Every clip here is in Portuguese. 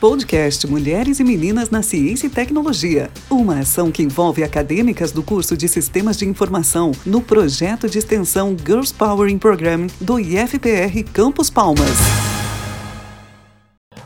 Podcast Mulheres e Meninas na Ciência e Tecnologia. Uma ação que envolve acadêmicas do curso de Sistemas de Informação no projeto de extensão Girls Powering Program do IFPR Campus Palmas.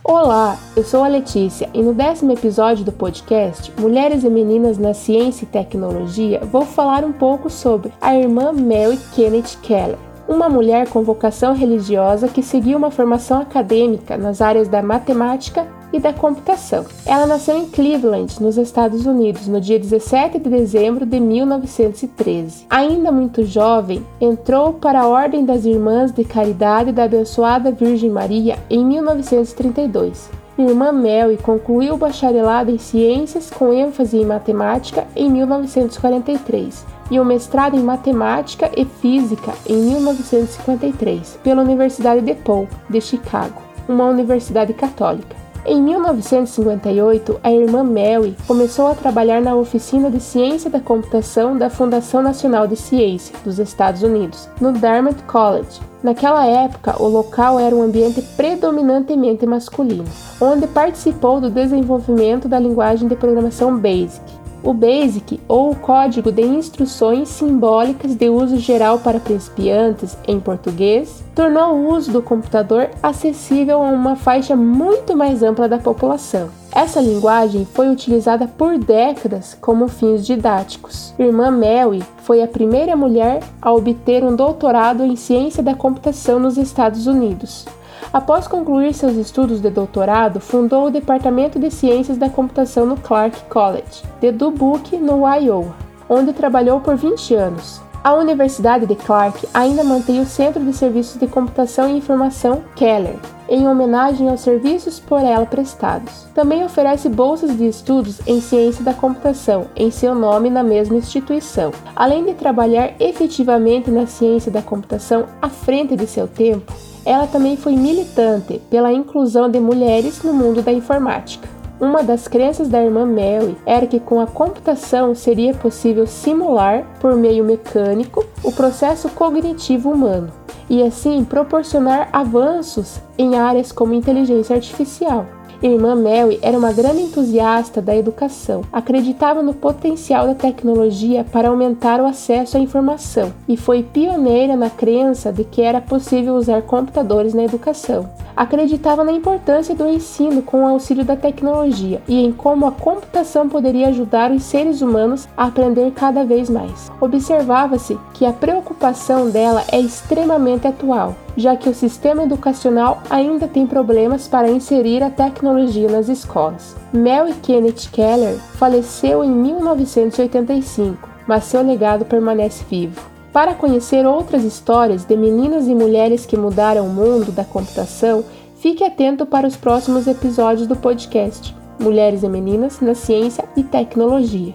Olá, eu sou a Letícia e no décimo episódio do podcast Mulheres e Meninas na Ciência e Tecnologia vou falar um pouco sobre a irmã Mary Kenneth Keller uma mulher com vocação religiosa que seguiu uma formação acadêmica nas áreas da matemática e da computação. Ela nasceu em Cleveland, nos Estados Unidos, no dia 17 de dezembro de 1913. Ainda muito jovem, entrou para a Ordem das Irmãs de Caridade da Abençoada Virgem Maria em 1932. Irmã Mel concluiu o bacharelado em Ciências com ênfase em Matemática em 1943 e o mestrado em Matemática e Física em 1953 pela Universidade DePaul, de Chicago, uma universidade católica. Em 1958, a irmã Mary começou a trabalhar na Oficina de Ciência da Computação da Fundação Nacional de Ciência dos Estados Unidos, no Dartmouth College. Naquela época, o local era um ambiente predominantemente masculino, onde participou do desenvolvimento da linguagem de programação BASIC. O BASIC, ou Código de Instruções Simbólicas de Uso Geral para Principiantes, em português, tornou o uso do computador acessível a uma faixa muito mais ampla da população. Essa linguagem foi utilizada por décadas como fins didáticos. Irmã Mary foi a primeira mulher a obter um doutorado em ciência da computação nos Estados Unidos. Após concluir seus estudos de doutorado, fundou o Departamento de Ciências da Computação no Clark College, de Dubuque, no Iowa, onde trabalhou por 20 anos. A Universidade de Clark ainda mantém o Centro de Serviços de Computação e Informação Keller, em homenagem aos serviços por ela prestados. Também oferece bolsas de estudos em ciência da computação em seu nome na mesma instituição. Além de trabalhar efetivamente na ciência da computação à frente de seu tempo, ela também foi militante pela inclusão de mulheres no mundo da informática. Uma das crenças da irmã Mary era que com a computação seria possível simular, por meio mecânico, o processo cognitivo humano e assim proporcionar avanços em áreas como inteligência artificial. Irmã Mary era uma grande entusiasta da educação, acreditava no potencial da tecnologia para aumentar o acesso à informação e foi pioneira na crença de que era possível usar computadores na educação. Acreditava na importância do ensino com o auxílio da tecnologia e em como a computação poderia ajudar os seres humanos a aprender cada vez mais. Observava-se que a preocupação dela é extremamente atual já que o sistema educacional ainda tem problemas para inserir a tecnologia nas escolas. Mary Kenneth Keller faleceu em 1985, mas seu legado permanece vivo. Para conhecer outras histórias de meninas e mulheres que mudaram o mundo da computação, fique atento para os próximos episódios do podcast Mulheres e Meninas na Ciência e Tecnologia.